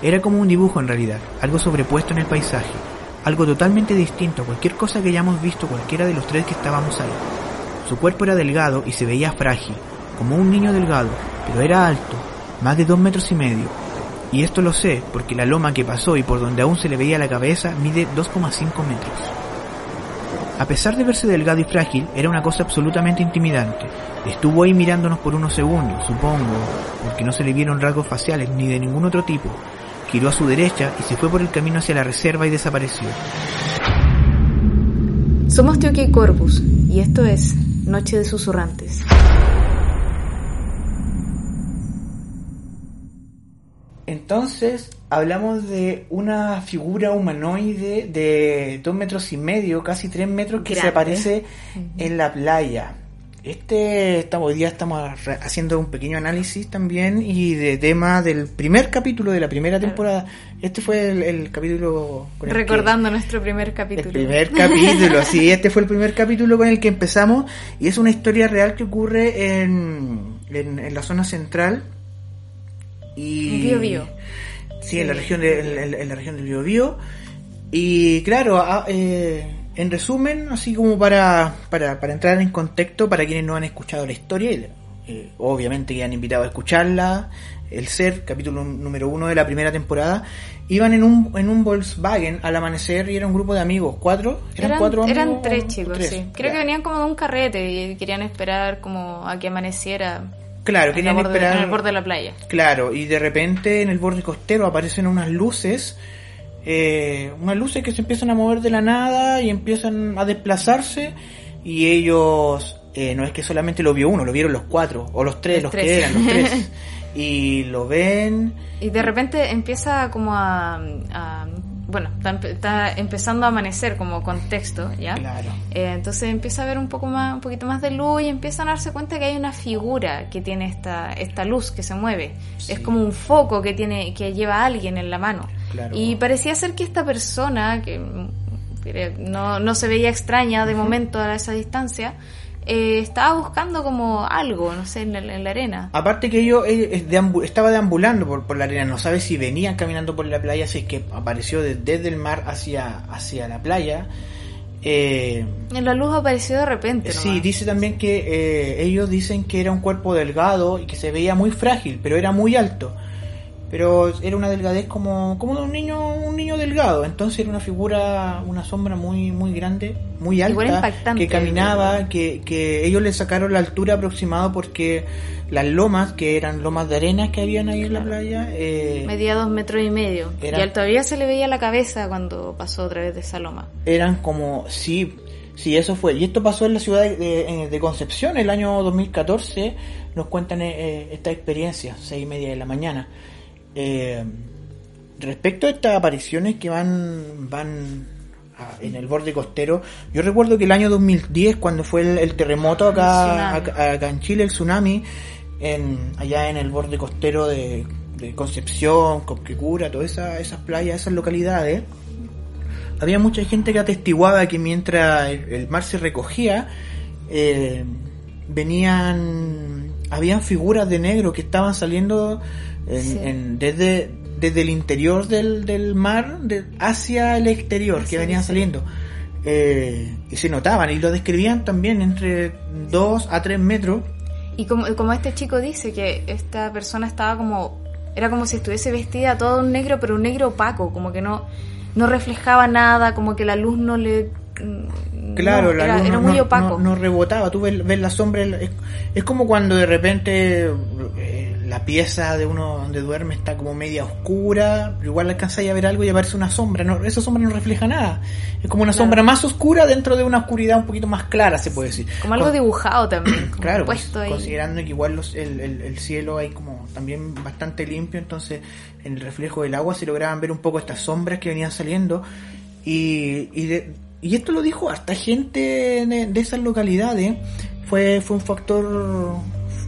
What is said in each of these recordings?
Era como un dibujo en realidad, algo sobrepuesto en el paisaje, algo totalmente distinto a cualquier cosa que hayamos visto cualquiera de los tres que estábamos ahí. Su cuerpo era delgado y se veía frágil, como un niño delgado, pero era alto, más de dos metros y medio. Y esto lo sé porque la loma que pasó y por donde aún se le veía la cabeza mide 2,5 metros. A pesar de verse delgado y frágil, era una cosa absolutamente intimidante. Estuvo ahí mirándonos por unos segundos, supongo, porque no se le vieron rasgos faciales ni de ningún otro tipo, giró a su derecha y se fue por el camino hacia la reserva y desapareció. Somos Tioque y Corvus, y esto es Noche de Susurrantes. Entonces hablamos de una figura humanoide de dos metros y medio, casi tres metros, que se aparece en la playa. Este, estamos, hoy día estamos haciendo un pequeño análisis también y de tema del primer capítulo de la primera temporada. Este fue el, el capítulo con el que- Recordando nuestro primer el capítulo. primer capítulo, sí, este fue el primer capítulo con el que empezamos y es una historia real que ocurre en, en, en la zona central y Biobío. Sí, en la región de, en, en la región del Biobío y claro, a- eh, en resumen, así como para, para, para entrar en contexto para quienes no han escuchado la historia, eh, obviamente que han invitado a escucharla, el ser, capítulo número uno de la primera temporada, iban en un, en un Volkswagen al amanecer y era un grupo de amigos, cuatro, eran, Eran, cuatro amigos. eran tres chicos, tres? sí. Creo Ya. que venían como de un carrete y querían esperar como a que amaneciera Claro, querían borde- esperar. en el borde de la playa. Claro, y de repente en el borde costero aparecen unas luces, eh, unas luces que se empiezan a mover de la nada y empiezan a desplazarse y ellos, eh, no es que solamente lo vio uno, lo vieron los cuatro, o los tres, Los que eran, los tres, y lo ven, Y de repente empieza como a... a- bueno, está, empe- está empezando a amanecer como contexto, ¿ya? claro, Eh, entonces empieza a ver un poco más, un poquito más de luz y empiezan a darse cuenta que hay una figura que tiene esta, esta luz que se mueve. Sí. Es como un foco que tiene, que lleva a alguien en la mano. Claro. Y parecía ser que esta persona, que no, no se veía extraña de momento a esa distancia, eh, estaba buscando como algo, no sé, en la, en la arena. Aparte que ellos eh, deambu- estaba deambulando por, por la arena, no sabe si venían caminando por la playa, si es que apareció de- desde el mar hacia, hacia la playa. Eh, En la luz apareció de repente. Sí, dice también que eh, ellos dicen que era un cuerpo delgado y que se veía muy frágil, pero era muy alto. Pero era una delgadez como, como de un niño, un niño delgado. Entonces era una figura, una sombra muy, muy grande, muy alta, que caminaba, que, que ellos le sacaron la altura aproximada porque las lomas, que eran lomas de arena que habían ahí en la playa, eh, Medía dos metros y medio. Y a él todavía se le veía la cabeza cuando pasó a través de esa loma. eran como sí sí eso fue y esto pasó en la ciudad de, de- de Concepción el año 2014 nos cuentan eh, esta experiencia seis y media de la mañana Eh, respecto a estas apariciones que van van a- en el borde costero yo recuerdo que el año 2010 cuando fue el, el terremoto acá, El tsunami. acá acá en Chile el tsunami en allá en el borde costero de, de Concepción Copquecura todas esas, esas playas esas localidades había mucha gente que atestiguaba que mientras el, el mar se recogía, eh, venían, habían figuras de negro que estaban saliendo en- Sí. en- desde, desde el interior del, del mar de- hacia el exterior, que venían saliendo. Eh, y se notaban y lo describían también entre 2 a 3 metros. Y como, como este chico dice que esta persona estaba como... Era como si estuviese vestida todo un negro, pero un negro opaco, como que no, no reflejaba nada, como que la luz no le... mm, Claro, no, la era, luz era muy no- opaco. no- no rebotaba, tú ves, ves la sombra, es, es como cuando de repente eh, la pieza de uno donde duerme está como media oscura, pero igual alcanzáis a ver algo y aparece una sombra. No, esa sombra no refleja nada. Es como una Claro. sombra más oscura dentro de una oscuridad un poquito más clara, se puede decir. Como algo Con- dibujado también. Como Claro, pues, ahí. considerando que igual los- el, el- el cielo hay como también bastante limpio, entonces en el reflejo del agua se lograban ver un poco estas sombras que venían saliendo. Y, y, de- y esto lo dijo hasta gente de, de esas localidades. Fue, fue un factor,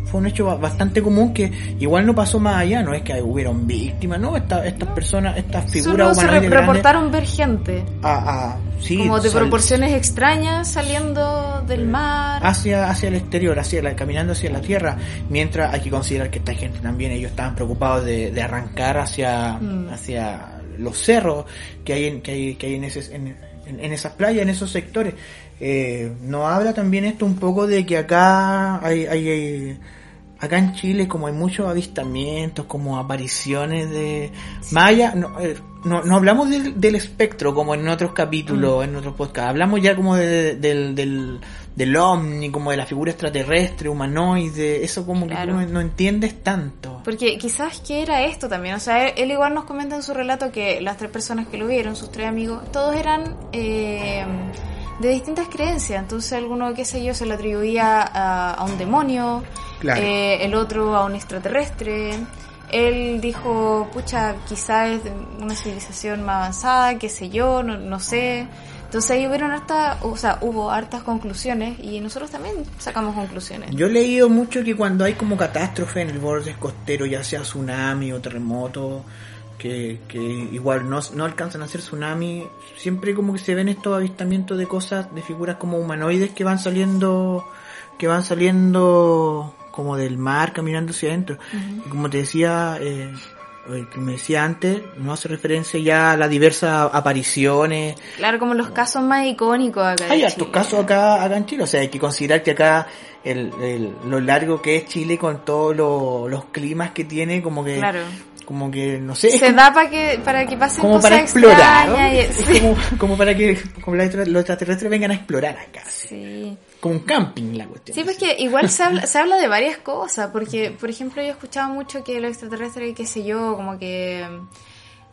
fue un hecho ba- bastante común que igual no pasó más allá, no es que hubieron víctimas, no, Esta- estas personas, estas figuras Solo se re- reportaron ver gente. a- a- sí, como de proporciones extrañas saliendo del mar. hacia, hacia el exterior, hacia la, caminando hacia la tierra, mientras hay que considerar que esta gente también, ellos estaban preocupados de, de arrancar hacia, Mm. hacia los cerros que hay en, que hay, que hay en, ese, en, en- en esas playas, en esos sectores. Eh, nos habla también esto un poco de que acá hay, hay, hay- acá en Chile como hay muchos avistamientos, como apariciones de Maya, no, eh, no, no hablamos del, del espectro como en otros capítulos, en otros podcasts, hablamos ya como de- del, del, del ovni, como de la figura extraterrestre, humanoide, eso como que tú no, no entiendes tanto. Porque quizás que era esto también, o sea, él, él igual nos comenta en su relato que las tres personas que lo vieron, sus tres amigos, todos eran eh, de distintas creencias, entonces alguno, qué sé yo, se le atribuía a, a un demonio, Claro. eh, el otro a un extraterrestre, él dijo, pucha, quizás es una civilización más avanzada, qué sé yo, no, no sé. Entonces ahí hubieron harta, o sea, hubo hartas conclusiones y nosotros también sacamos conclusiones. Yo he leído mucho que cuando hay como catástrofe en el borde costero, ya sea tsunami o terremoto, que, que igual no, no alcanzan a ser tsunami, siempre como que se ven estos avistamientos de cosas, de figuras como humanoides que van saliendo, que van saliendo como del mar, caminando hacia adentro. Y como te decía, eh, eh, que me decía antes, no hace referencia ya a las diversas apariciones, Claro, como los casos más icónicos acá. hay Chile. casos acá, acá en Chile, o sea, hay que considerar que acá el, el- lo largo que es Chile con todos lo- los climas que tiene, como que, Claro. Como que, no sé, Se como, da para que, para que pasen como cosas para explorar, ¿no? extrañas. y- es sí. como, como para que como los extraterrestres vengan a explorar acá, Sí. como un camping la cuestión. Sí, pues que igual se habla, se habla de varias cosas, porque, por ejemplo, yo he escuchado mucho que los extraterrestres, qué sé yo, como que,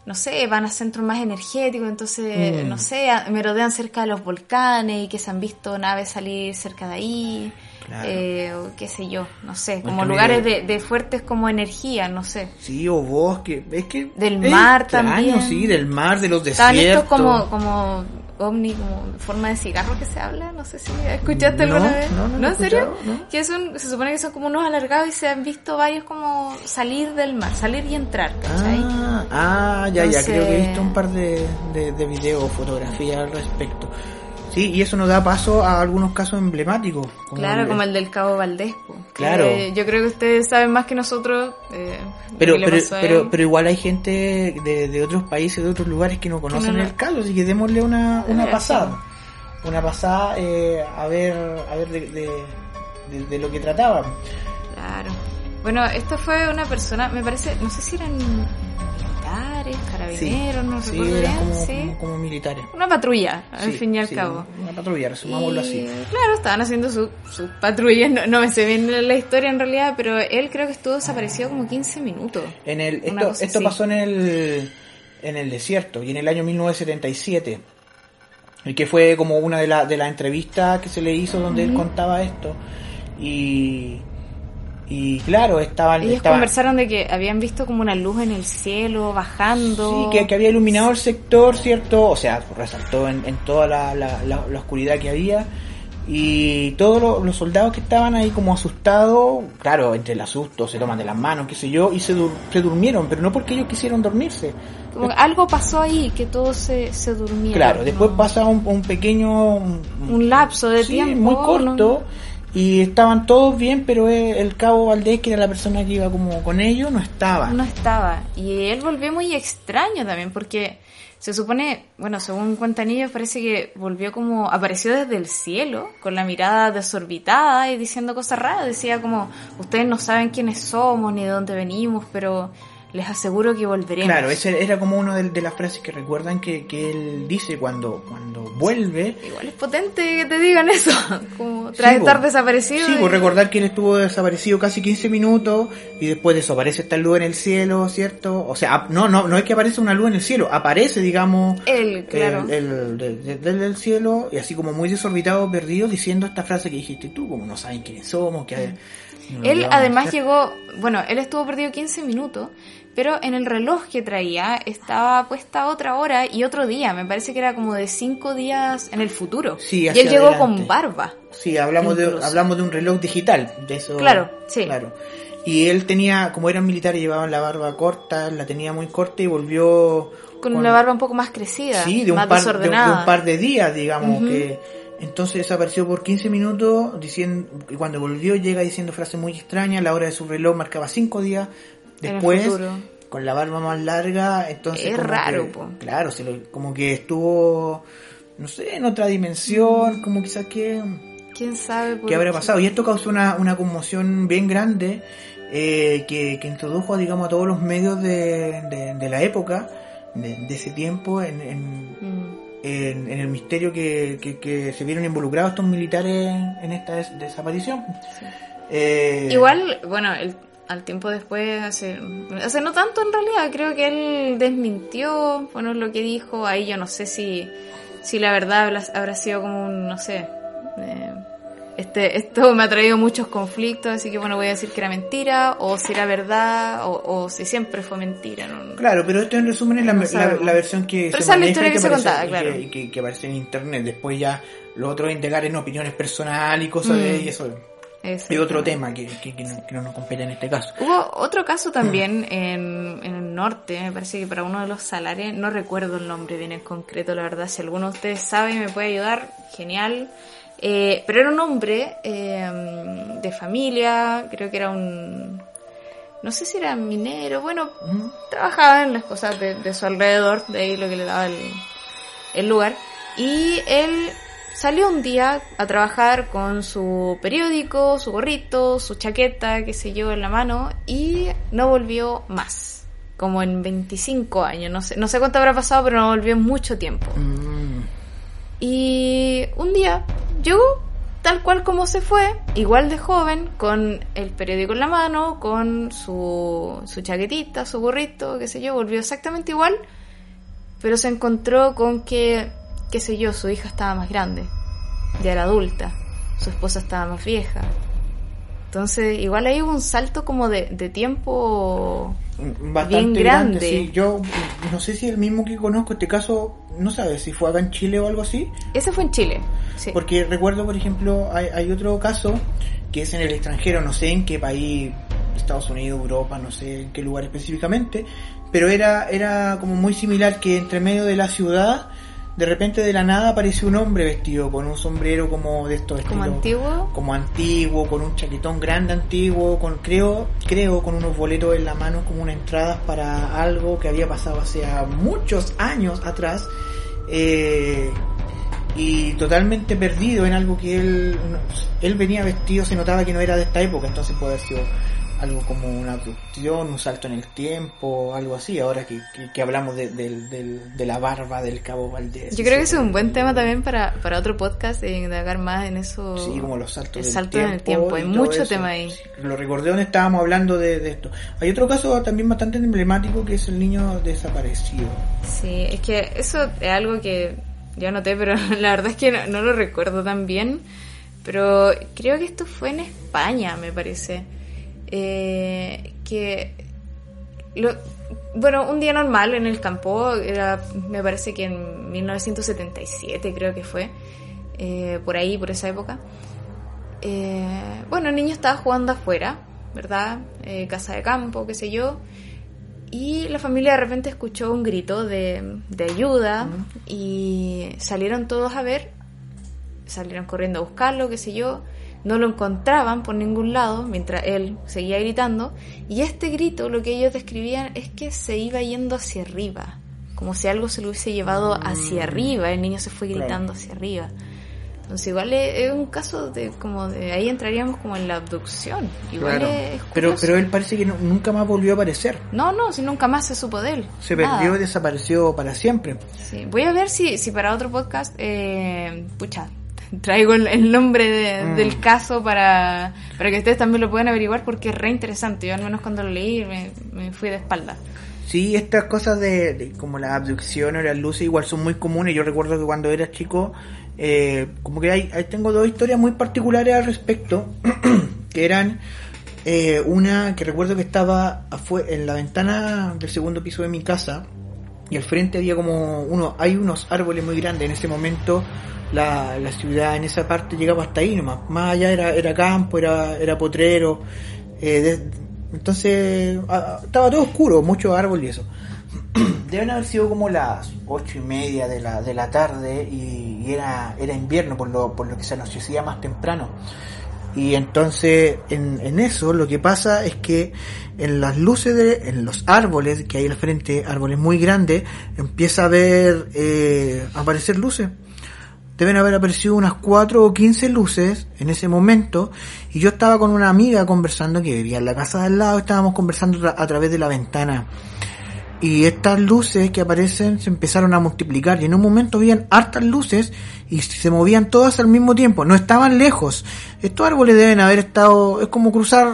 no sé, van a centros más energéticos, entonces, Mm. no sé, merodean cerca de los volcanes y que se han visto naves salir cerca de ahí, Claro. eh, o qué sé yo, no sé, como lugares de, de fuertes como energía, no sé. Sí, o bosque, es que... Del es mar extraño, también. sí, del mar, de los Estaban desiertos. estos como, como ovni, como forma de cigarro que se habla, no sé si escuchaste No, alguna vez. no, no he en serio? no. Que son, se supone que son como unos alargados y se han visto varios como salir del mar, salir y entrar, ¿cachai? Ah, ah, ya, ya, Entonces- creo que he visto un par de, de, de videos fotografías al respecto. Sí, y eso nos da paso a algunos casos emblemáticos. como claro, el- como el del Cabo Valdés. Claro. yo creo que ustedes saben más que nosotros. eh, Pero, que pero, pero, pero igual hay gente de, de otros países, de otros lugares que no conocen no- el caso, así que démosle una, una veras, pasada. Una pasada eh, a ver, a ver de, de, de- de lo que trataba. Claro. Bueno, esto fue una persona, me parece, no sé si eran militares, carabineros, no sí, recuerdo eran bien, como, sí. como, como militares. Una patrulla, al Sí, fin y al sí, cabo. Una patrulla, resumámoslo Y, así. Claro, estaban haciendo sus su patrullas, no, no me sé bien la historia en realidad, pero él creo que estuvo desaparecido como 15 minutos. En el, esto esto así. pasó en el, en el desierto y en el año 1977. Y que fue como una de, la- de las entrevistas que se le hizo donde él contaba esto. Y, y claro, estaban... Ellos estaban conversaron de que habían visto como una luz en el cielo bajando. Sí, que, que había iluminado el sector, ¿cierto? O sea, resaltó en, en toda la, la- la- la oscuridad que había. Y todos lo- los soldados que estaban ahí como asustados, claro, entre el asusto, se toman de las manos, qué sé yo, y se, dur- se durmieron, pero no porque ellos quisieron dormirse. Como algo pasó ahí, que todos se, se durmieron. Claro, después pasa un, un pequeño... Un, Un lapso de sí, tiempo. muy ¿no? Y estaban todos bien, pero el, el cabo Valdés, que era la persona que iba como con ellos, no estaba. No estaba. Y él volvió muy extraño también, porque se supone, bueno, según cuentan parece que volvió como, apareció desde el cielo, con la mirada desorbitada y diciendo cosas raras. Decía como, ustedes no saben quiénes somos ni de dónde venimos, pero les aseguro que volveremos. Claro, ese era como una de, de las frases que recuerdan que, que él dice cuando, cuando vuelve. Igual es potente que te digan eso, como tras Sí, estar desaparecido. Sí, y- por recordar que él estuvo desaparecido casi 15 minutos y después de eso aparece esta luz en el cielo, ¿cierto? O sea, no, no, no es que aparece una luz en el cielo, aparece, digamos, Él, claro. el, el- de- de- desde el cielo y así como muy desorbitado, perdido, diciendo esta frase que dijiste tú, como no saben quiénes somos, que... no Mm. Él además llegó, bueno, él estuvo perdido 15 minutos, pero en el reloj que traía estaba puesta otra hora y otro día, me parece que era como de 5 días en el futuro. Sí, y él llegó adelante. con barba. Sí, hablamos de, hablamos de un reloj digital, de eso. Claro, sí. Claro. Y él tenía, como eran militares, llevaban la barba corta, la tenía muy corta y volvió Con, una barba un poco más crecida, Sí, de un, más par, de, un- de desordenada. un par de días, digamos, que entonces desapareció por 15 minutos, diciendo, y cuando volvió llega diciendo frases muy extrañas, la hora de su reloj marcaba 5 días, después, con la barba más larga, entonces... Es raro, que- po. Claro, se lo- como que estuvo, no sé, en otra dimensión, como quizás que... ¿Quién sabe? ¿Qué habrá pasado? Y esto causó una, una conmoción bien grande eh, que, que introdujo, digamos, a todos los medios de, de, de la época, de, de ese tiempo, en, en, Mm. en, en el misterio que, que, que se vieron involucrados estos militares en esta des- desaparición. Eh, Igual, bueno, el- al tiempo después, hace, hace no tanto en realidad, creo que él desmintió, bueno, lo que dijo, ahí yo no sé si, si la verdad habrá, habrá sido como un, no sé, eh, este, esto me ha traído muchos conflictos, así que bueno, voy a decir que era mentira, o si era verdad, o, o si siempre fue mentira, ¿no? Claro, pero esto en resumen es la, No la, sabemos. la versión que Pero se esa es la historia que se contaba, claro. que, que- en internet. Después ya lo otro es en opiniones personales y cosas de Mm. y eso Es- otro tema que, que, que no, que no nos compete en este caso. Hubo otro caso también en, en el norte, me parece que para uno de los salares, no recuerdo el nombre bien en concreto, la verdad, si alguno de ustedes sabe y me puede ayudar, genial. Eh, pero era un hombre eh, de familia, creo que era un, no sé si era minero, bueno, trabajaba en las cosas de, de su alrededor, de ahí lo que le daba el, el lugar. Y él salió un día a trabajar con su periódico, su gorrito, su chaqueta, qué sé yo, en la mano, y no volvió más. Como en 25 años, no sé, no sé cuánto habrá pasado, pero no volvió en mucho tiempo. Mm. Y un día llegó tal cual como se fue, igual de joven, con el periódico en la mano, con su, su chaquetita, su gorrito, qué sé yo, volvió exactamente igual, pero se encontró con que, qué sé yo, su hija estaba más grande, ya era adulta, su esposa estaba más vieja. Entonces, igual ahí hubo un salto como de, de tiempo Bastante Bien grande. grande. sí. Yo no sé si el mismo que conozco este caso, no sabes si fue acá en Chile o algo así. Ese fue en Chile. Sí. Porque recuerdo, por ejemplo, hay, hay otro caso que es en el extranjero, no sé en qué país, Estados Unidos, Europa, no sé en qué lugar específicamente, pero era, era como muy similar que entre medio de la ciudad, de repente de la nada apareció un hombre vestido con un sombrero como de estos como antiguo. como antiguo, con un chaquetón grande antiguo, con creo, creo con unos boletos en la mano como una entrada para algo que había pasado hace muchos años atrás eh, y totalmente perdido en algo que él él venía vestido, se notaba que no era de esta época, entonces puede haber sido algo como una abducción, un salto en el tiempo, algo así, ahora que, que, que hablamos de, del- de la barba del cabo Valdés. Yo creo que es un buen tema también para, para otro podcast de indagar más en eso. Sí, como los saltos el del salto tiempo. en el tiempo. Hay mucho eso. tema ahí. Lo recordé donde estábamos hablando de, de esto. Hay otro caso también bastante emblemático que es el niño desaparecido. Sí, es que eso es algo que yo noté, pero la verdad es que no, no lo recuerdo tan bien. Pero creo que esto fue en España, me parece. Eh, que. Lo, bueno, un día normal en el campo, era, me parece que en 1977 creo que fue, eh, por ahí, por esa época. Eh, bueno, el niño estaba jugando afuera, ¿verdad? Eh, casa de campo, qué sé yo. Y la familia de repente escuchó un grito de, de ayuda y salieron todos a ver, salieron corriendo a buscarlo, qué sé yo, no lo encontraban por ningún lado mientras él seguía gritando y este grito lo que ellos describían es que se iba yendo hacia arriba, como si algo se lo hubiese llevado hacia arriba, el niño se fue gritando hacia arriba. Entonces igual es, un caso de como de ahí entraríamos como en la abducción. Igual Claro. es Pero, pero él parece que no- nunca más volvió a aparecer. No, no, si nunca más se supo de él. Se Nada. perdió y desapareció para siempre. Sí, Voy a ver si, si para otro podcast, eh, pucha, traigo el, el nombre de- Mm. del caso para, para que ustedes también lo puedan averiguar porque es re interesante. Yo al menos cuando lo leí me, me fui de espalda. Sí, estas cosas de, de como la abducción o las luces igual son muy comunes. Yo recuerdo que cuando era chico, eh, como que hay, ahí tengo dos historias muy particulares al respecto, que eran eh, una que recuerdo que estaba en la ventana del segundo piso de mi casa y al frente había como uno, hay unos árboles muy grandes. En ese momento la, la ciudad en esa parte llegaba hasta ahí nomás. Más allá era, era campo, era, era potrero. eh, entonces estaba todo oscuro, muchos árboles y eso. Deben haber sido como las ocho y media de la, de la tarde y, era, era invierno por lo, por lo que se anochecía más temprano. Y entonces en, en eso lo que pasa es que en las luces de, en los árboles que hay al frente, árboles muy grandes, empieza a ver, eh, aparecer luces. Deben haber aparecido unas 4 o 15 luces en ese momento y yo estaba con una amiga conversando que vivía en la casa de al lado, estábamos conversando a través de la ventana. Y estas luces que aparecen se empezaron a multiplicar y en un momento habían hartas luces y se movían todas al mismo tiempo, no estaban lejos. Estos árboles deben haber estado, es como cruzar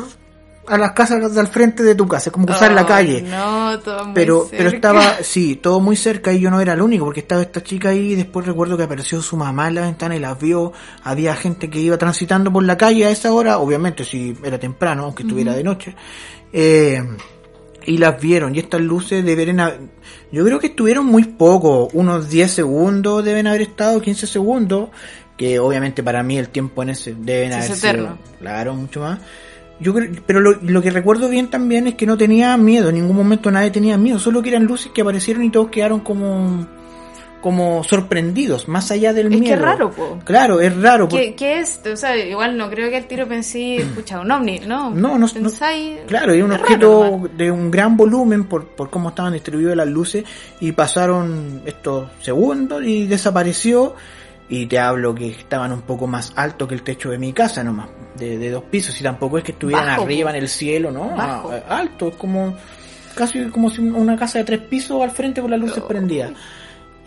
a las casas del frente de tu casa, es como cruzar la Ay, calle. No, todo muy Pero, pero cerca. estaba, sí, todo muy cerca y yo no era el único, porque estaba esta chica ahí y después recuerdo que apareció su mamá en la ventana y las vio, había gente que iba transitando por la calle a esa hora, obviamente si era temprano, aunque estuviera de noche, eh, y las vieron, y estas luces deben haber, yo creo que estuvieron muy poco, unos 10 segundos deben haber estado, 15 segundos, que obviamente para mí el tiempo en ese deben es haber sido, claro, mucho más. Yo creo, pero lo, lo que recuerdo bien también es que no tenía miedo, en ningún momento nadie tenía miedo, solo que eran luces que aparecieron y todos quedaron como como sorprendidos, más allá del Es miedo. es raro, po. Claro, es raro. ¿Qué, qué es? O sea, igual no creo que al tiro pensé, escucha, un ovni, ¿no? No, no, no. Claro, y un raro objeto de un gran volumen por, por cómo estaban distribuidas las luces y pasaron estos segundos y desapareció y te hablo que estaban un poco más alto que el techo de mi casa nomás, de, de dos pisos y tampoco es que estuvieran Bajo, arriba po. en el cielo, ¿no? Bajo. Alto, es como casi como si una casa de tres pisos al frente con las luces Oh. prendidas.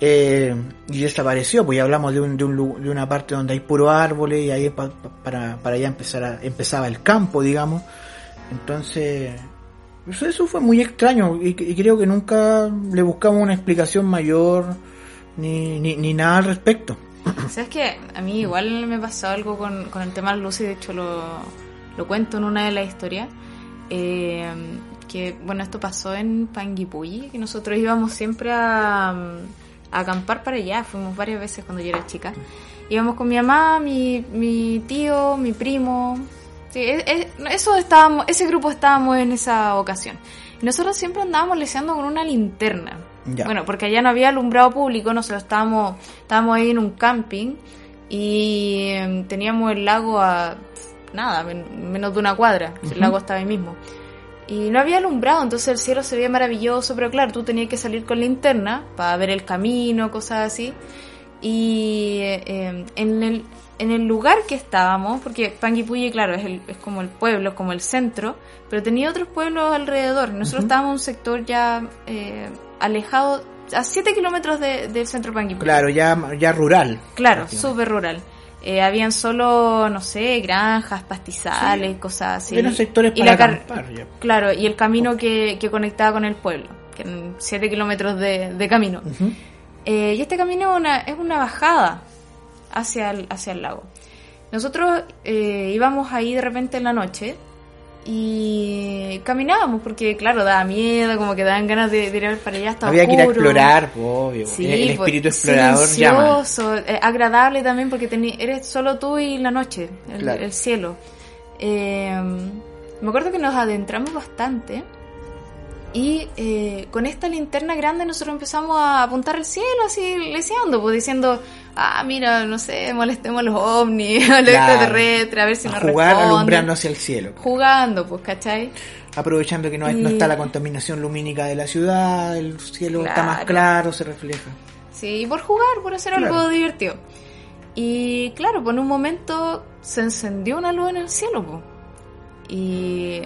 Eh, y desapareció, pues ya hablamos de, un, de, un de una parte donde hay puro árboles y ahí pa- pa- para, para allá empezar empezaba el campo, digamos. Entonces, eso, eso fue muy extraño y, creo que nunca le buscamos una explicación mayor ni, ni, ni nada al respecto. ¿Sabes qué? A mí igual me pasó algo con, con el tema de las de hecho lo, lo cuento en una de las historias. Eh, que, bueno, esto pasó en Panguipulli, que nosotros íbamos siempre a, a acampar para allá, fuimos varias veces cuando yo era chica. Íbamos con mi mamá, mi, mi tío, mi primo. Sí, e- e- eso estábamos, ese grupo estábamos en esa ocasión. Nosotros siempre andábamos leseando con una linterna. Ya. Bueno, porque allá no había alumbrado público, nosotros estábamos, estábamos ahí en un camping y em, teníamos el lago a nada, men- menos de una cuadra, el lago estaba ahí mismo. Y no había alumbrado, entonces el cielo se veía maravilloso, pero claro, tú tenías que salir con linterna para ver el camino, cosas así. Y eh, en, el, en el lugar que estábamos, porque Panguipulli, claro, es, el- es como el pueblo, es como el centro, pero tenía otros pueblos alrededor. Nosotros estábamos en un sector ya eh, alejado, a 7 kilómetros de- del centro Panguipulli. Claro, ya, ya rural. Claro, súper rural. Eh, habían solo, no sé, granjas, pastizales, cosas así. Eran sectores Y para la car- acampar ya. Claro, y el camino que, que conectaba con el pueblo, que eran 7 kilómetros de, de camino. Eh, y este camino es una, es una bajada hacia el, hacia el lago. Nosotros eh, íbamos ahí de repente en la noche y caminábamos porque, claro, daba miedo, como que daban ganas de, de ir para allá. Estaba Había que ir a explorar, obvio. Sí, el el pues, espíritu explorador llama. eh, agradable también porque teni- eres solo tú y la noche, el, Claro. el cielo. Eh, me acuerdo que nos adentramos bastante y eh, con esta linterna grande nosotros empezamos a apuntar al cielo así leseando, pues diciendo, ah, mira, no sé, molestemos a los ovnis, a los Claro. extraterrestres, a ver si A nos jugar responden. alumbrando hacia el cielo. Jugando, pues, ¿cachai? Aprovechando que no, hay- no está la contaminación lumínica de la ciudad, el cielo está más Claro. claro, se refleja. Sí, y por jugar, por hacer Claro. algo divertido. Y claro, pues en un momento se encendió una luz en el cielo, pues. Y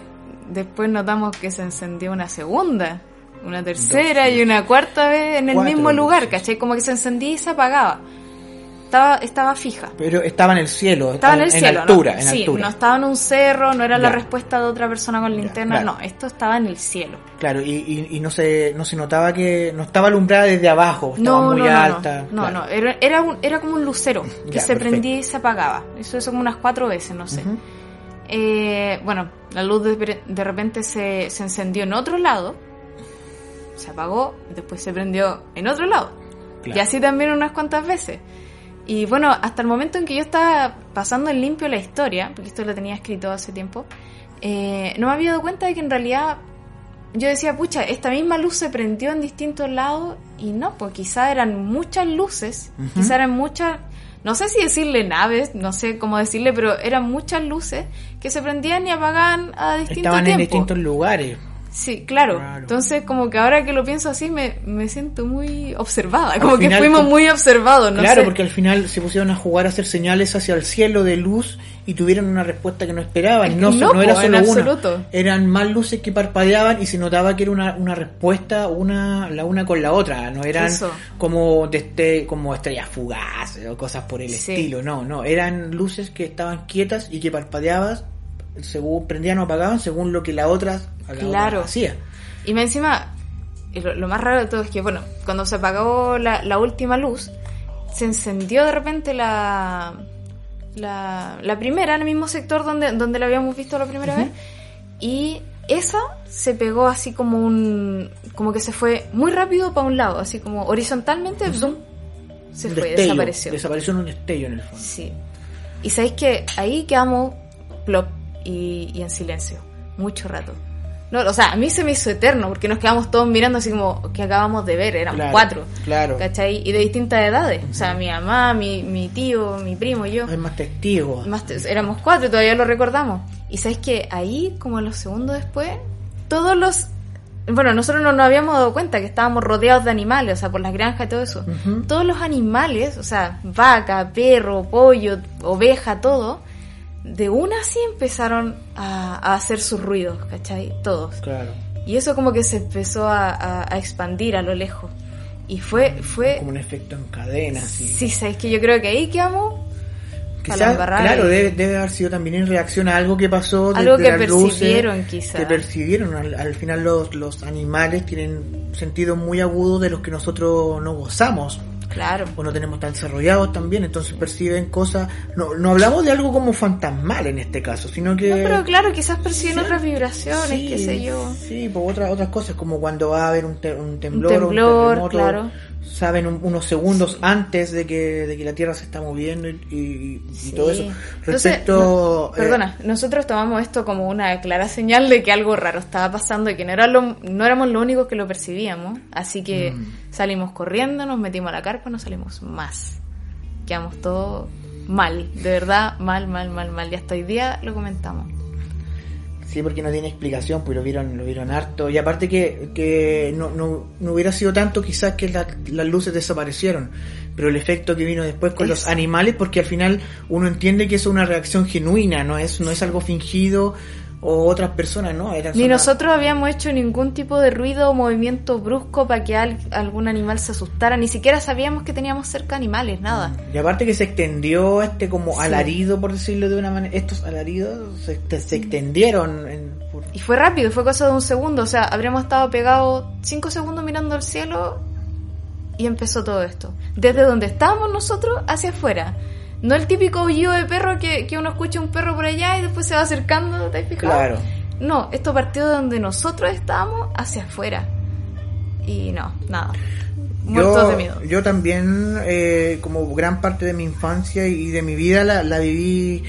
después notamos que se encendió una segunda, una tercera y una cuarta vez en el Cuatro mismo lugar. ¿cachai? Como que se encendía y se apagaba. Estaba, estaba fija. Pero estaba en el cielo, Estaba en el cielo, altura, ¿no? en sí, altura. no estaba en un cerro, no era la respuesta de otra persona con linterna, claro. no, esto estaba en el cielo. Claro, y, y, y no se no se notaba que no estaba alumbrada desde abajo, estaba No, muy no, alta. no, claro. no, era, era, un- era como un lucero que Ya, se perfecto. prendía y se apagaba. Eso es como unas cuatro veces, no sé. Ujú. Eh, bueno, la luz de, de repente se, se encendió en otro lado, se apagó, y después se prendió en otro lado. Claro. Y así también unas cuantas veces. Y bueno, hasta el momento en que yo estaba pasando en limpio la historia, porque esto lo tenía escrito hace tiempo, eh, no me había dado cuenta de que en realidad yo decía, pucha, esta misma luz se prendió en distintos lados y no, pues quizá eran muchas luces, Ujú. quizá eran muchas, no sé si decirle naves, no sé cómo decirle, pero eran muchas luces que se prendían y apagaban a distintos Estaban en distintos lugares. Sí, claro. Claro. Entonces, como que ahora que lo pienso así, me, me siento muy observada. Como que final, fuimos muy observados, no claro, sé. porque al final se pusieron a jugar a hacer señales hacia el cielo de luz y tuvieron una respuesta que no esperaban. No, No, no era po, en solo una. absoluto. Eran más luces que parpadeaban y se notaba que era una, una respuesta una la una con la otra. No eran Eso. como de este, como estrellas fugaces o cosas por el Sí. estilo. No, no. Eran luces que estaban quietas y que parpadeaban según prendían o apagaban según lo que la otra, la otra Claro. hacía. Y me encima, lo, lo más raro de todo es que, bueno, cuando se apagó la, la última luz, se encendió de repente la, la, la primera en el mismo sector donde, donde la habíamos visto la primera vez. Y esa se pegó así como un. como que se fue muy rápido para un lado, así como horizontalmente, zoom, se Un fue, destello, desapareció. Desapareció en un destello en el fondo. Sí. Y sabéis que ahí quedamos plop y, y en silencio, mucho rato. No, o sea, a mí se me hizo eterno porque nos quedamos todos mirando así como que acabamos de ver, éramos Claro, cuatro. Claro. ¿Cachai? Y de distintas edades. O sea, mi mamá, mi, mi tío, mi primo yo. Hay más testigos. Más te- éramos cuatro y todavía lo recordamos. Y sabes que ahí, como en los segundos después, todos los. Bueno, nosotros no nos habíamos dado cuenta que estábamos rodeados de animales, o sea, por las granjas y todo eso. Todos los animales, o sea, vaca, perro, pollo, oveja, todo, de una así empezaron a, a hacer sus ruidos, ¿cachai? Todos. Claro. Y eso como que se empezó a, a- a expandir a lo lejos. Y fue, fue, Como un efecto en cadena, así. sí, sabes que yo creo que ahí quedamos Quizás, claro, debe, debe haber sido también en reacción a algo que pasó. Algo que percibieron, quizá. Que percibieron. Al, al final los, los animales tienen sentidos muy agudos de los que nosotros no gozamos. Claro. O no tenemos tan desarrollados también, entonces perciben cosas... No, no hablamos de algo como fantasmal en este caso, sino que... No, pero claro, quizás perciben Sí, otras vibraciones, sí, qué sé yo. Sí, por otras otras cosas, como cuando va a haber un, te- un temblor, Un temblor, un terremoto, claro. Saben un- unos segundos antes de que, de que la Tierra se está moviendo y, y- y Sí. todo eso. Entonces, Respecto... no- perdona, nosotros tomamos esto como una clara señal de que algo raro estaba pasando y que no, era lo, no éramos los únicos que lo percibíamos. Así que Mm. salimos corriendo, nos metimos a la carpa, no salimos más. Quedamos todos mal, de verdad, mal, mal, mal, mal. Y hasta hoy día lo comentamos. Sí, porque no tiene explicación, pues lo vieron, lo vieron harto. Y aparte que, que no, no, no hubiera sido tanto quizás que la- las luces desaparecieron, pero el efecto que vino después con los Eso. animales, porque al final uno entiende que es una reacción genuina, no es, no es algo fingido o otras personas, ¿no? Eran Ni nosotros habíamos hecho ningún tipo de ruido o movimiento brusco para que al- algún animal se asustara. Ni siquiera sabíamos que teníamos cerca animales, nada. Y aparte que se extendió este como Sí. alarido, por decirlo de una manera, estos alaridos se, te- se extendieron en, Y fue rápido, fue cosa de un segundo. O sea, habríamos estado pegados cinco segundos mirando al cielo y empezó todo esto. Desde donde estábamos nosotros hacia afuera. No el típico aullido de perro que, que uno escucha un perro por allá y después se va acercando, ¿te? Claro. No, esto partió de donde nosotros estábamos hacia afuera. Y no, nada. Muertos de Yo, miedo. yo también, eh, como gran parte de mi infancia y de mi vida, la, la viví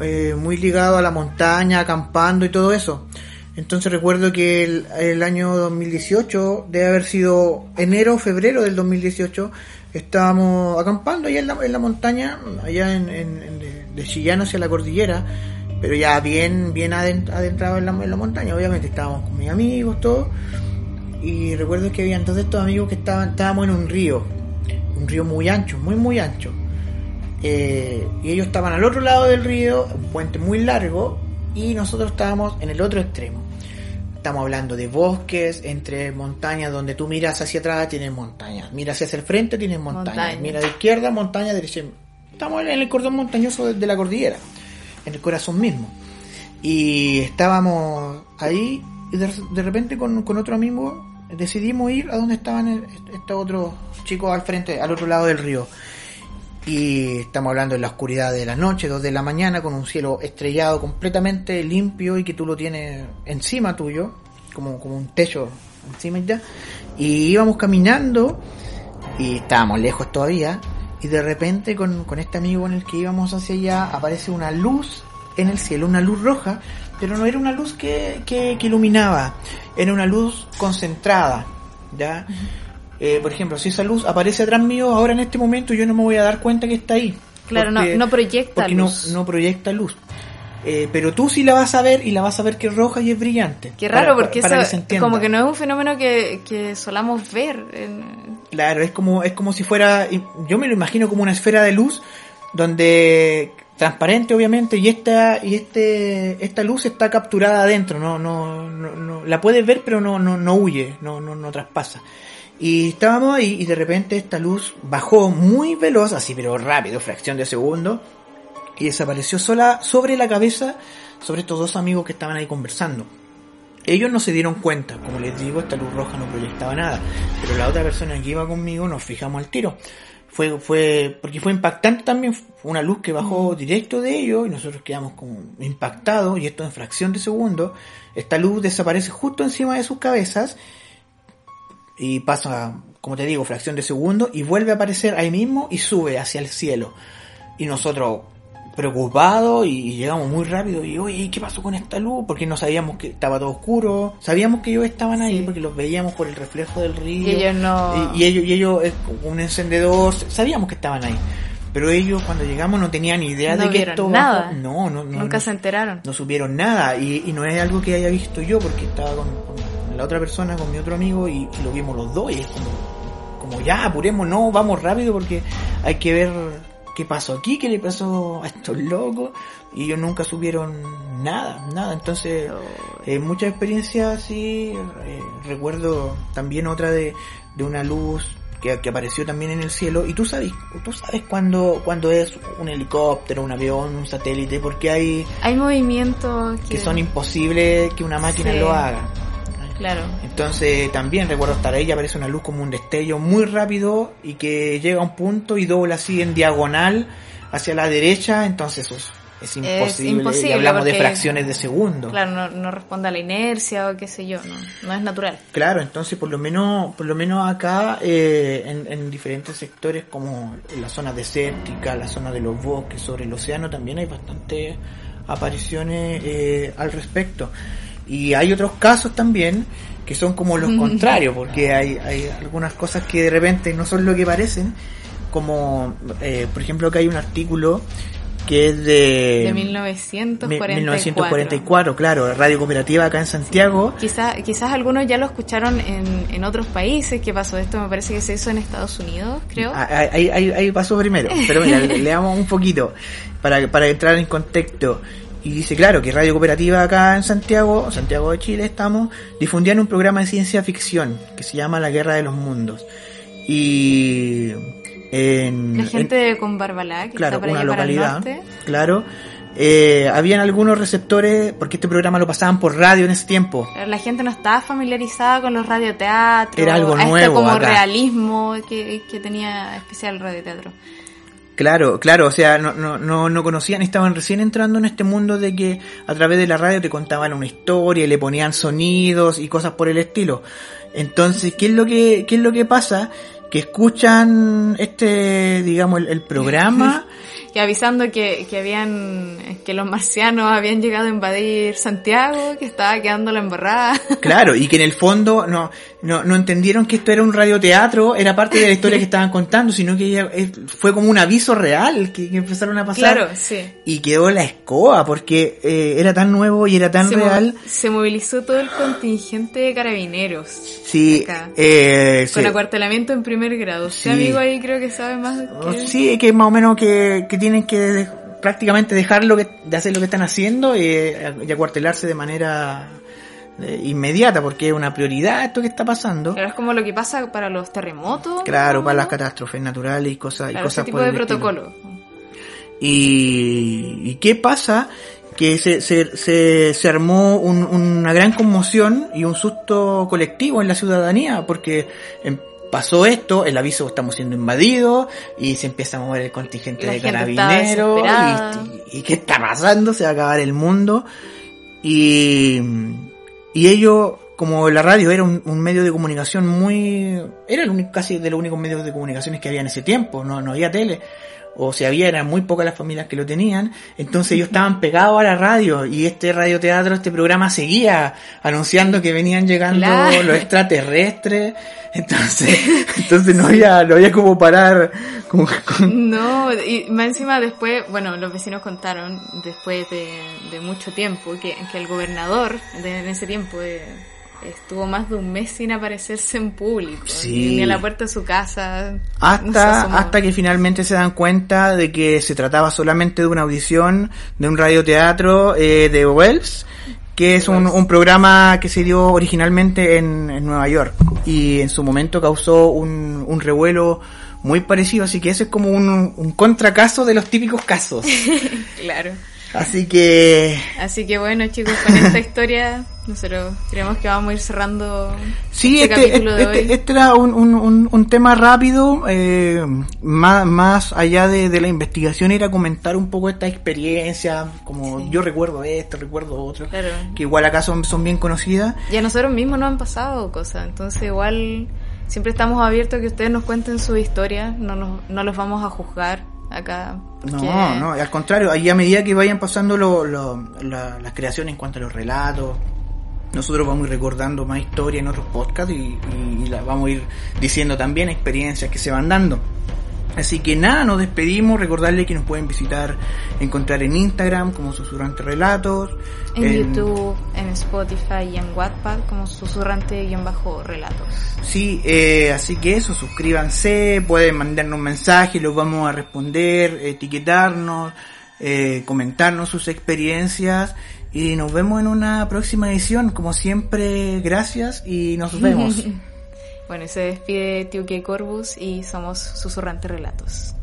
eh, muy ligado a la montaña, acampando y todo eso. Entonces recuerdo que el, el año 2018, debe haber sido enero o febrero del 2018, estábamos acampando allá en la, en la montaña, allá en, de, de Chillán hacia la cordillera, pero ya bien, bien adent- adentrado en la, en la montaña, obviamente estábamos con mis amigos, todo. Y recuerdo que habían dos de estos amigos que estaban, estábamos en un río, un río muy ancho, muy muy ancho. eh, y ellos estaban al otro lado del río, un puente muy largo, y nosotros estábamos en el otro extremo. Estamos hablando de bosques, entre montañas, donde tú miras hacia atrás tienes montañas, miras hacia el frente tienes montañas, Montaña. mira de izquierda, montaña, derecha. Estamos en el cordón montañoso de- la cordillera, en el corazón mismo. Y estábamos ahí y de, de repente con, con otro amigo decidimos ir a donde estaban el- estos otros chicos al frente, al otro lado del río. Y estamos hablando de la oscuridad de la noche, dos de la mañana, con un cielo estrellado completamente limpio y que tú lo tienes encima tuyo, como, como un techo encima ya. Y íbamos caminando y estábamos lejos todavía. Y de repente con, con este amigo en el que íbamos hacia allá aparece una luz en el cielo, una luz roja, pero no era una luz que, que, que iluminaba, era una luz concentrada. ¿ya? Eh, por ejemplo, si esa luz aparece atrás mío ahora en este momento, yo no me voy a dar cuenta que está ahí. Claro, no- no proyecta porque luz. No, no proyecta luz. Eh, pero tú sí la vas a ver y la vas a ver que es roja y es brillante. Qué raro, Para- porque para eso entienda. como que no es un fenómeno que, que solamos ver. en- Claro, es como, es como si fuera, yo me lo imagino como una esfera de luz donde transparente obviamente y esta y este esta luz está capturada adentro, no no no, no- la puedes ver pero no no no huye, no no no traspasa. Y estábamos ahí y de repente esta luz bajó muy veloz, así pero rápido, fracción de segundo y desapareció sola sobre la cabeza sobre estos dos amigos que estaban ahí conversando. Ellos no se dieron cuenta, como les digo, esta luz roja no proyectaba nada, pero la otra persona que iba conmigo nos fijamos al tiro. Fue, fue, porque fue impactante también, fue una luz que bajó directo de ellos y nosotros quedamos como impactados y esto en fracción de segundo. Esta luz desaparece justo encima de sus cabezas y pasa, como te digo, fracción de segundo y vuelve a aparecer ahí mismo y sube hacia el cielo. Y nosotros preocupados y llegamos muy rápido y oye, ¿qué pasó con esta luz? Porque no sabíamos que estaba todo oscuro, sabíamos que ellos estaban ahí Sí. porque los veíamos por el reflejo del río. Y ellos no... Y, y ellos, y ellos, un encendedor, sabíamos que estaban ahí. Pero ellos cuando llegamos no tenían idea No de que esto nada. No, no, no. Nunca no- se enteraron. no supieron nada y, y no es algo que haya visto yo porque estaba con, con la otra persona, con mi otro amigo y, y lo vimos los dos y es como, como ya, apuremos, no, vamos rápido porque hay que ver qué pasó aquí, qué le pasó a estos locos y ellos nunca supieron nada, nada, entonces eh, muchas experiencias sí, eh, recuerdo también otra de, de una luz que, que apareció también en el cielo y tú sabes, tú sabes cuando, cuando es un helicóptero, un avión, un satélite, porque hay Hay movimientos que, que son imposibles que una máquina Sí. lo haga. Claro. Entonces también recuerdo estar ahí aparece una luz como un destello muy rápido y que llega a un punto y dobla así en diagonal hacia la derecha, entonces es, es imposible. y hablamos de fracciones de segundo. Claro, no, no responde a la inercia o qué sé yo, no, no es natural. Claro, entonces por lo menos, por lo menos acá eh, en, en diferentes sectores como la zona desértica, la zona de los bosques, sobre el océano también hay bastantes apariciones eh, al respecto. Y hay otros casos también que son como los contrarios, porque hay, hay algunas cosas que de repente no son lo que parecen, como eh, por ejemplo que hay un artículo que es de, De mi- 1944. 1944, claro, Radio Cooperativa acá en Santiago. Quizá, quizás algunos ya lo escucharon en, en otros países. ¿Qué pasó? Esto me parece que se hizo en Estados Unidos, creo. Ah, Ahí, ahí, ahí pasó primero, pero mira, le, le damos un poquito para, para entrar en contexto. Y dice, claro, que Radio Cooperativa acá en Santiago, Santiago de Chile estamos, difundían un programa de ciencia ficción que se llama La Guerra de los Mundos. Y en, La en- gente con Barbalá, que claro, está para una allá para el localidad, norte. claro, eh, habían algunos receptores, porque este programa lo pasaban por radio en ese tiempo, La gente no estaba familiarizada con los radioteatros. Era algo este nuevo como acá. realismo que, que tenía especial el radioteatro. Claro, claro, o sea, no, no, no, no conocían, estaban recién entrando en este mundo de que a través de la radio te contaban una historia y le ponían sonidos y cosas por el estilo. Entonces, ¿qué es lo que, qué es lo que pasa? Que escuchan este, digamos, el, programa y avisando que, que habían, que los marcianos habían llegado a invadir Santiago, que estaba quedando la embarrada. Claro, y que en el fondo no, no, no entendieron que esto era un radioteatro, era parte de la historia que estaban contando, sino que ella, fue como un aviso real que, que empezaron a pasar. Claro, sí. Y quedó la escoba, porque eh, era tan nuevo y era tan Se, mo- real. se movilizó todo el contingente de carabineros. Sí, acá. eh, Con sí. acuartelamiento en primer grado. Usted, Sí. amigo, ahí creo que sabe más Oh, que... Sí, que más o menos que, que tienen que de- prácticamente dejar lo que, de hacer lo que están haciendo eh, y acuartelarse de manera eh, inmediata, porque es una prioridad esto que está pasando. Claro, es como lo que pasa para los terremotos. Claro, ¿no? para las catástrofes naturales y cosas, y Claro, ese cosas tipo por de protocolo. Y, ¿y qué pasa? Que se, se, se, se armó un- una gran conmoción y un susto colectivo en la ciudadanía, porque em, pasó esto, el aviso estamos siendo invadidos, y se empieza a mover el contingente de carabineros, y, y ¿qué está pasando? Se va a acabar el mundo. Y, y ellos, como la radio era un, un medio de comunicación muy... Era el único, casi de los únicos medios de comunicaciones que había en ese tiempo, no, no había tele. O si había, eran muy pocas las familias que lo tenían. Entonces ellos estaban pegados a la radio y este radioteatro, este programa seguía anunciando que venían llegando Claro. los extraterrestres. Entonces, entonces no había, no había como parar. Como, con- No, y más encima después, bueno, los vecinos contaron después de, de mucho tiempo que, que el gobernador de, en ese tiempo eh, estuvo más de un mes sin aparecerse en público, Sí. ni, a la puerta de su casa. Hasta, hasta que finalmente se dan cuenta de que se trataba solamente de una audición de un radioteatro eh, de Wells, que es un, un programa que se dio originalmente en, en Nueva York y en su momento causó un, un revuelo muy parecido, así que ese es como un, un contracaso de los típicos casos. Claro. Así que Así que bueno, chicos, con esta historia nosotros creemos que vamos a ir cerrando Sí, este, este, capítulo este, de hoy. este era un, un, un, un tema rápido, eh, más, más allá de, de la investigación era comentar un poco esta experiencia, como Sí. yo recuerdo esto, recuerdo otro, Claro. que igual acá son, son bien conocidas. Y a nosotros mismos nos han pasado cosas, entonces igual siempre estamos abiertos a que ustedes nos cuenten su historia, no, nos, no los vamos a juzgar acá. No, porque- no, al contrario, ahí a medida que vayan pasando lo, lo- la- las creaciones en cuanto a los relatos, nosotros vamos a ir recordando más historia en otros podcasts y, y, y la vamos a ir diciendo también experiencias que se van dando. Así que nada, nos despedimos, recordarles que nos pueden visitar, encontrar en Instagram como Susurrante Relatos, En YouTube, en Spotify y en Wattpad como susurrante-relatos. Sí, eh, así que eso, suscríbanse, pueden mandarnos un mensaje, los vamos a responder, etiquetarnos, eh, comentarnos sus experiencias y nos vemos en una próxima edición. Como siempre, gracias y nos vemos. Bueno, y se despide Tiuque Corbus y somos Susurrante Relatos.